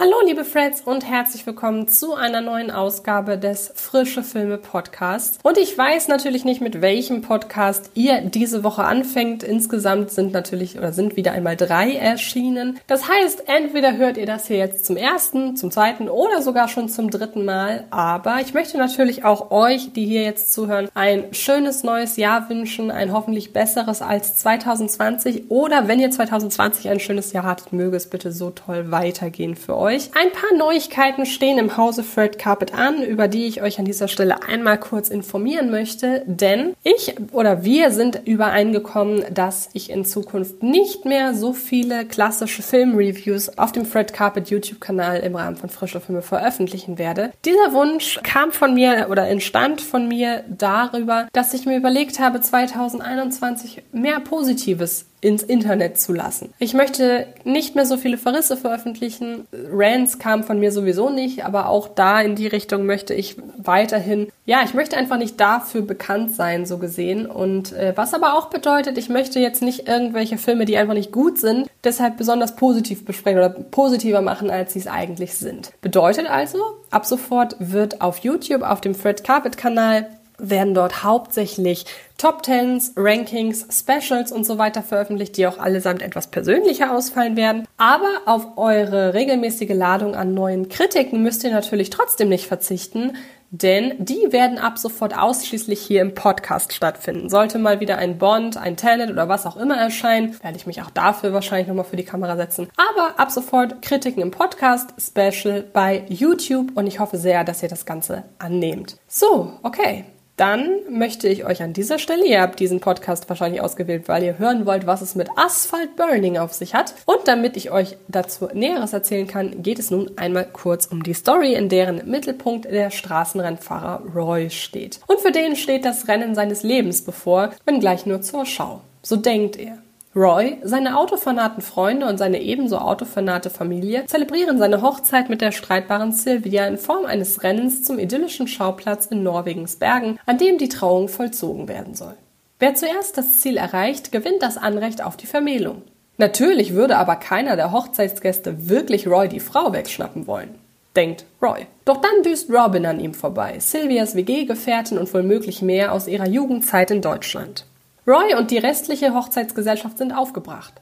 Hallo liebe Freds und herzlich willkommen zu einer neuen Ausgabe des Frische Filme Podcasts. Und ich weiß natürlich nicht, mit welchem Podcast ihr diese Woche anfängt. Insgesamt sind natürlich oder sind wieder einmal drei erschienen. Das heißt, entweder hört ihr das hier jetzt zum ersten, zum zweiten oder sogar schon zum dritten Mal. Aber ich möchte natürlich auch euch, die hier jetzt zuhören, ein schönes neues Jahr wünschen, ein hoffentlich besseres als 2020. Oder wenn ihr 2020 ein schönes Jahr hattet, möge es bitte so toll weitergehen für euch euch. Ein paar Neuigkeiten stehen im Hause Fred Carpet an, über die ich euch an dieser Stelle einmal kurz informieren möchte, denn ich oder wir sind übereingekommen, dass ich in Zukunft nicht mehr so viele klassische Filmreviews auf dem Fred Carpet YouTube-Kanal im Rahmen von Frische Filme veröffentlichen werde. Dieser Wunsch kam von mir oder entstand von mir darüber, dass ich mir überlegt habe, 2021 mehr Positives ins Internet zu lassen. Ich möchte nicht mehr so viele Verrisse veröffentlichen. Rants kamen von mir sowieso nicht, aber auch da in die Richtung möchte ich weiterhin, ja, ich möchte einfach nicht dafür bekannt sein, so gesehen. Und äh, was aber auch bedeutet, ich möchte jetzt nicht irgendwelche Filme, die einfach nicht gut sind, deshalb besonders positiv besprechen oder positiver machen, als sie es eigentlich sind. Bedeutet also, ab sofort wird auf YouTube, auf dem Fred Carpet Kanal, werden dort hauptsächlich Top Tens, Rankings, Specials und so weiter veröffentlicht, die auch allesamt etwas persönlicher ausfallen werden. Aber auf eure regelmäßige Ladung an neuen Kritiken müsst ihr natürlich trotzdem nicht verzichten, denn die werden ab sofort ausschließlich hier im Podcast stattfinden. Sollte mal wieder ein Bond, ein Tenet oder was auch immer erscheinen, werde ich mich auch dafür wahrscheinlich nochmal für die Kamera setzen. Aber ab sofort Kritiken im Podcast, Special bei YouTube und ich hoffe sehr, dass ihr das Ganze annehmt. So, okay dann möchte ich euch an dieser Stelle, ihr habt diesen Podcast wahrscheinlich ausgewählt, weil ihr hören wollt, was es mit Asphalt Burning auf sich hat. Und damit ich euch dazu Näheres erzählen kann, geht es nun einmal kurz um die Story, in deren Mittelpunkt der Straßenrennfahrer Roy steht. Und für den steht das Rennen seines Lebens bevor, wenngleich nur zur Schau. So denkt er. Roy, seine autofanaten Freunde und seine ebenso autofanate Familie zelebrieren seine Hochzeit mit der streitbaren Sylvia in Form eines Rennens zum idyllischen Schauplatz in Norwegens Bergen, an dem die Trauung vollzogen werden soll. Wer zuerst das Ziel erreicht, gewinnt das Anrecht auf die Vermählung. Natürlich würde aber keiner der Hochzeitsgäste wirklich Roy die Frau wegschnappen wollen. Denkt Roy. Doch dann düst Robin an ihm vorbei, Sylvias WG-Gefährtin und womöglich mehr aus ihrer Jugendzeit in Deutschland. Roy und die restliche Hochzeitsgesellschaft sind aufgebracht.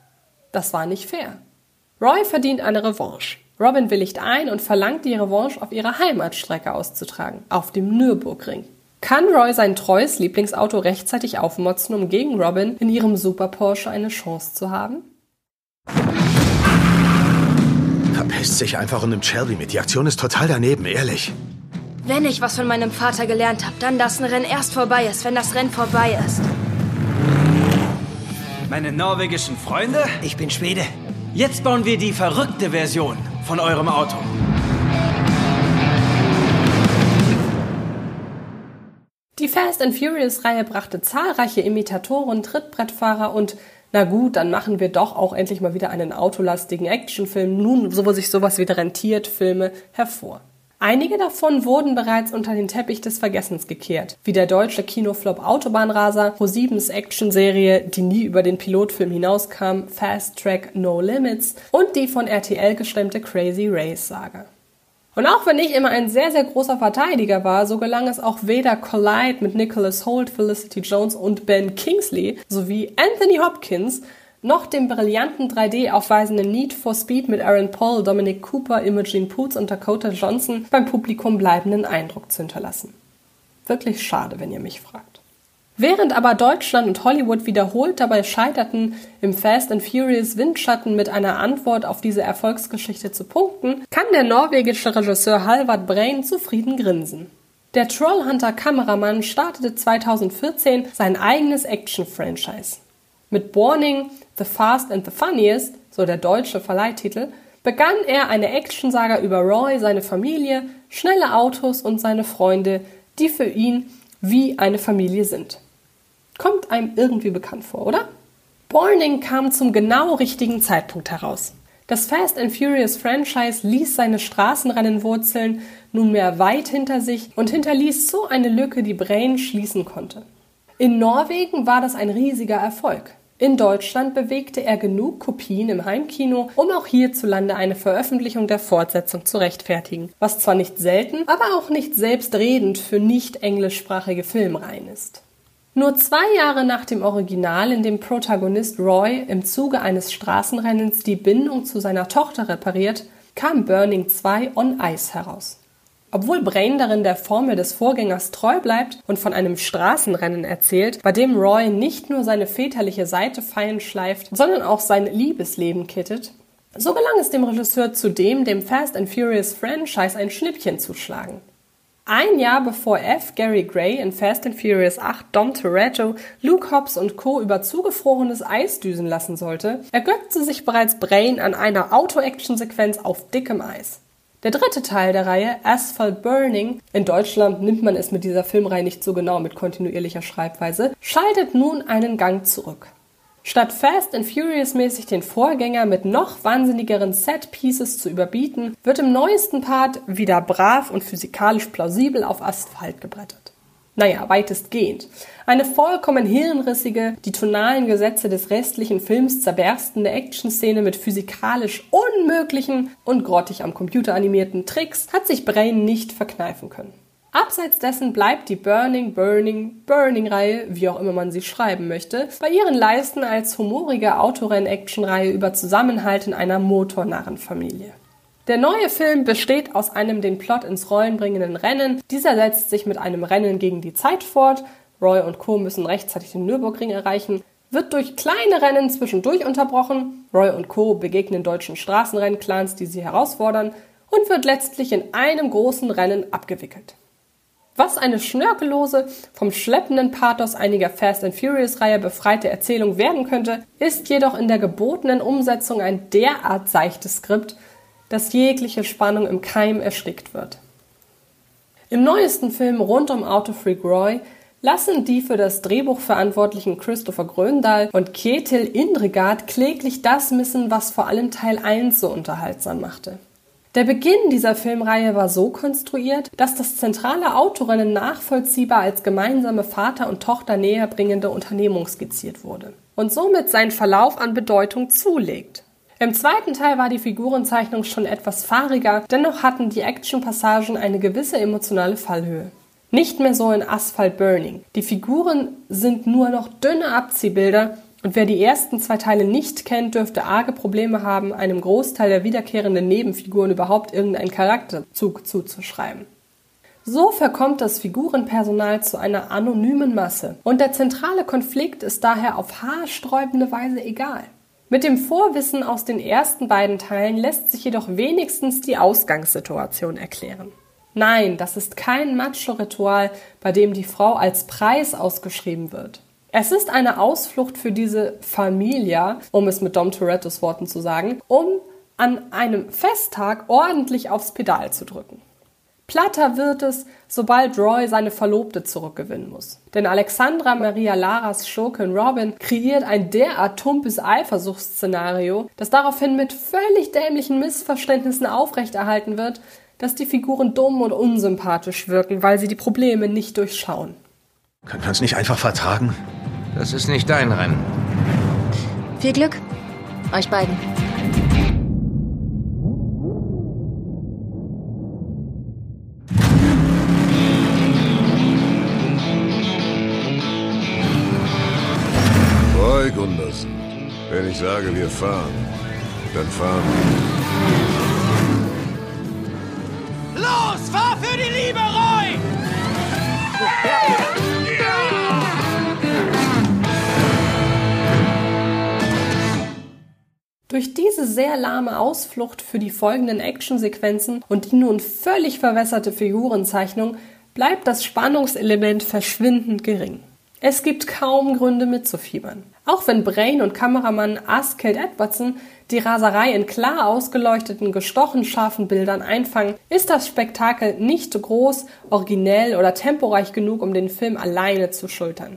Das war nicht fair. Roy verdient eine Revanche. Robin willigt ein und verlangt die Revanche auf ihrer Heimatstrecke auszutragen, auf dem Nürburgring. Kann Roy sein treues Lieblingsauto rechtzeitig aufmotzen, um gegen Robin in ihrem Super Porsche eine Chance zu haben? Verpisst sich einfach und nimmt Shelby mit. Die Aktion ist total daneben, ehrlich. Wenn ich was von meinem Vater gelernt habe, dann, dass ein Rennen erst vorbei ist, wenn das Rennen vorbei ist. Meine norwegischen Freunde? Ich bin Schwede. Jetzt bauen wir die verrückte Version von eurem Auto. Die Fast and Furious-Reihe brachte zahlreiche Imitatoren, Trittbrettfahrer und na gut, dann machen wir doch auch endlich mal wieder einen autolastigen Actionfilm, nun, so wo sich sowas wieder rentiert, Filme hervor. Einige davon wurden bereits unter den Teppich des Vergessens gekehrt, wie der deutsche Kinoflop Autobahnraser, ProSiebens Actionserie, die nie über den Pilotfilm hinauskam, Fast Track No Limits und die von RTL gestemmte Crazy Race Saga. Und auch wenn ich immer ein sehr, sehr großer Verteidiger war, so gelang es auch weder Collide mit Nicholas Holt, Felicity Jones und Ben Kingsley sowie Anthony Hopkins noch dem brillanten 3D aufweisenden Need for Speed mit Aaron Paul, Dominic Cooper, Imogen Poots und Dakota Johnson beim Publikum bleibenden Eindruck zu hinterlassen. Wirklich schade, wenn ihr mich fragt. Während aber Deutschland und Hollywood wiederholt dabei scheiterten, im Fast and Furious Windschatten mit einer Antwort auf diese Erfolgsgeschichte zu punkten, kann der norwegische Regisseur Halvard Brain zufrieden grinsen. Der Trollhunter-Kameramann startete 2014 sein eigenes Action-Franchise. Mit Warning, The Fast and the Funniest, so der deutsche Verleihtitel, begann er eine Actionsaga über Roy, seine Familie, schnelle Autos und seine Freunde, die für ihn wie eine Familie sind. Kommt einem irgendwie bekannt vor, oder? Borning kam zum genau richtigen Zeitpunkt heraus. Das Fast and Furious Franchise ließ seine Straßenrennenwurzeln nunmehr weit hinter sich und hinterließ so eine Lücke, die Brain schließen konnte. In Norwegen war das ein riesiger Erfolg. In Deutschland bewegte er genug Kopien im Heimkino, um auch hierzulande eine Veröffentlichung der Fortsetzung zu rechtfertigen, was zwar nicht selten, aber auch nicht selbstredend für nicht englischsprachige Filmreihen ist. Nur zwei Jahre nach dem Original, in dem Protagonist Roy im Zuge eines Straßenrennens die Bindung zu seiner Tochter repariert, kam Burning 2 on Ice heraus. Obwohl Brain darin der Formel des Vorgängers treu bleibt und von einem Straßenrennen erzählt, bei dem Roy nicht nur seine väterliche Seite fein schleift, sondern auch sein Liebesleben kittet, so gelang es dem Regisseur zudem, dem Fast and Furious Franchise ein Schnippchen zu schlagen. Ein Jahr bevor F. Gary Gray in Fast and Furious 8 Dom Toretto, Luke Hobbs und Co. über zugefrorenes Eis düsen lassen sollte, ergötzte sich bereits Brain an einer Auto-Action-Sequenz auf dickem Eis. Der dritte Teil der Reihe, Asphalt Burning, in Deutschland nimmt man es mit dieser Filmreihe nicht so genau mit kontinuierlicher Schreibweise, schaltet nun einen Gang zurück. Statt Fast and Furious mäßig den Vorgänger mit noch wahnsinnigeren Set-Pieces zu überbieten, wird im neuesten Part wieder brav und physikalisch plausibel auf Asphalt gebrettert. Naja, weitestgehend. Eine vollkommen hirnrissige, die tonalen Gesetze des restlichen Films zerberstende Actionszene mit physikalisch unmöglichen und grottig am Computer animierten Tricks hat sich Brain nicht verkneifen können. Abseits dessen bleibt die Burning, Burning, Burning-Reihe, wie auch immer man sie schreiben möchte, bei ihren Leisten als humorige Autorenn-Action-Reihe über Zusammenhalt in einer Motornarrenfamilie. Der neue Film besteht aus einem den Plot ins Rollen bringenden Rennen. Dieser setzt sich mit einem Rennen gegen die Zeit fort. Roy und Co. müssen rechtzeitig den Nürburgring erreichen, wird durch kleine Rennen zwischendurch unterbrochen. Roy und Co. begegnen deutschen Straßenrennclans, die sie herausfordern und wird letztlich in einem großen Rennen abgewickelt. Was eine schnörkellose, vom schleppenden Pathos einiger Fast and Furious-Reihe befreite Erzählung werden könnte, ist jedoch in der gebotenen Umsetzung ein derart seichtes Skript, dass jegliche Spannung im Keim erstickt wird. Im neuesten Film rund um Autofreak Roy lassen die für das Drehbuch verantwortlichen Christopher Gröndahl und Ketil Indregard kläglich das missen, was vor allem Teil 1 so unterhaltsam machte. Der Beginn dieser Filmreihe war so konstruiert, dass das zentrale Autorennen nachvollziehbar als gemeinsame Vater und Tochter näherbringende Unternehmung skizziert wurde und somit seinen Verlauf an Bedeutung zulegt. Im zweiten Teil war die Figurenzeichnung schon etwas fahriger, dennoch hatten die Actionpassagen eine gewisse emotionale Fallhöhe. Nicht mehr so in Asphalt Burning. Die Figuren sind nur noch dünne Abziehbilder und wer die ersten zwei Teile nicht kennt, dürfte arge Probleme haben, einem Großteil der wiederkehrenden Nebenfiguren überhaupt irgendeinen Charakterzug zuzuschreiben. So verkommt das Figurenpersonal zu einer anonymen Masse und der zentrale Konflikt ist daher auf haarsträubende Weise egal. Mit dem Vorwissen aus den ersten beiden Teilen lässt sich jedoch wenigstens die Ausgangssituation erklären. Nein, das ist kein Macho-Ritual, bei dem die Frau als Preis ausgeschrieben wird. Es ist eine Ausflucht für diese Familia, um es mit Dom Torettos Worten zu sagen, um an einem Festtag ordentlich aufs Pedal zu drücken. Platter wird es, sobald Roy seine Verlobte zurückgewinnen muss. Denn Alexandra Maria Laras Schurkin Robin kreiert ein derart tumpes Eifersuchtsszenario, das daraufhin mit völlig dämlichen Missverständnissen aufrechterhalten wird, dass die Figuren dumm und unsympathisch wirken, weil sie die Probleme nicht durchschauen. Können wir uns nicht einfach vertragen? Das ist nicht dein Rennen. Viel Glück, euch beiden. Wenn ich sage, wir fahren, dann fahren wir. Los, fahr für die Liebe, Roy! Durch diese sehr lahme Ausflucht für die folgenden Actionsequenzen und die nun völlig verwässerte Figurenzeichnung bleibt das Spannungselement verschwindend gering. Es gibt kaum Gründe mitzufiebern. Auch wenn Brain und Kameramann Askeld Edwardson die Raserei in klar ausgeleuchteten, gestochen scharfen Bildern einfangen, ist das Spektakel nicht groß, originell oder temporeich genug, um den Film alleine zu schultern.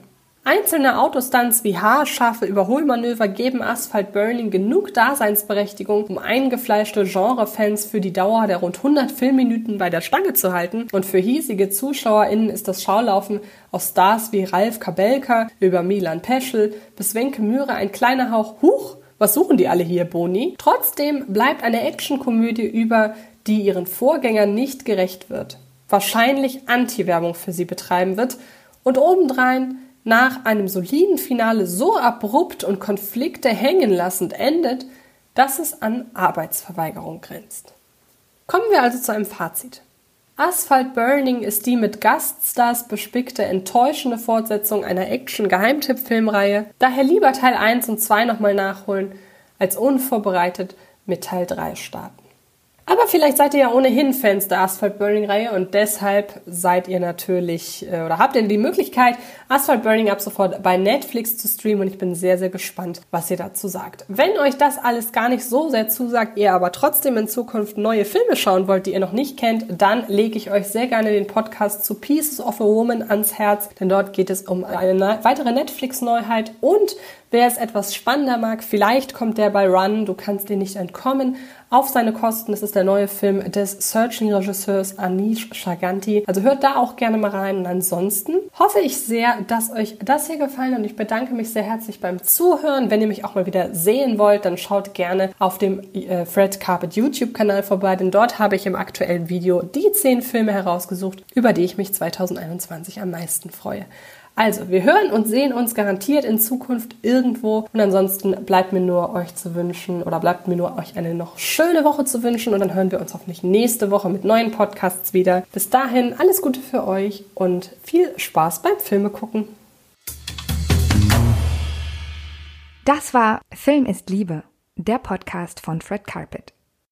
Einzelne Autostunts wie haarscharfe Überholmanöver geben Asphalt Burning genug Daseinsberechtigung, um eingefleischte Genrefans für die Dauer der rund 100 Filmminuten bei der Stange zu halten. Und für hiesige ZuschauerInnen ist das Schaulaufen aus Stars wie Ralf Kabelka über Milan Peschel bis Wenke Mühre ein kleiner Hauch Huch. Was suchen die alle hier, Boni? Trotzdem bleibt eine Actionkomödie über, die ihren Vorgängern nicht gerecht wird. Wahrscheinlich Anti-Werbung für sie betreiben wird und obendrein nach einem soliden Finale so abrupt und Konflikte hängen lassend endet, dass es an Arbeitsverweigerung grenzt. Kommen wir also zu einem Fazit. Asphalt Burning ist die mit Gaststars bespickte enttäuschende Fortsetzung einer Action-Geheimtipp-Filmreihe. Daher lieber Teil 1 und 2 nochmal nachholen, als unvorbereitet mit Teil 3 starten. Aber vielleicht seid ihr ja ohnehin Fans der Asphalt Burning Reihe und deshalb seid ihr natürlich äh, oder habt ihr die Möglichkeit, Asphalt Burning ab sofort bei Netflix zu streamen und ich bin sehr, sehr gespannt, was ihr dazu sagt. Wenn euch das alles gar nicht so sehr zusagt, ihr aber trotzdem in Zukunft neue Filme schauen wollt, die ihr noch nicht kennt, dann lege ich euch sehr gerne den Podcast zu Pieces of a Woman ans Herz, denn dort geht es um eine weitere Netflix-Neuheit und Wer es etwas spannender mag, vielleicht kommt der bei Run, du kannst dir nicht entkommen, auf seine Kosten. Das ist der neue Film des Searching-Regisseurs Anish Shaganti. Also hört da auch gerne mal rein. Und ansonsten hoffe ich sehr, dass euch das hier gefallen und ich bedanke mich sehr herzlich beim Zuhören. Wenn ihr mich auch mal wieder sehen wollt, dann schaut gerne auf dem äh, Fred Carpet YouTube-Kanal vorbei, denn dort habe ich im aktuellen Video die zehn Filme herausgesucht, über die ich mich 2021 am meisten freue. Also, wir hören und sehen uns garantiert in Zukunft irgendwo. Und ansonsten bleibt mir nur euch zu wünschen oder bleibt mir nur euch eine noch schöne Woche zu wünschen. Und dann hören wir uns hoffentlich nächste Woche mit neuen Podcasts wieder. Bis dahin alles Gute für euch und viel Spaß beim Filme gucken. Das war Film ist Liebe, der Podcast von Fred Carpet.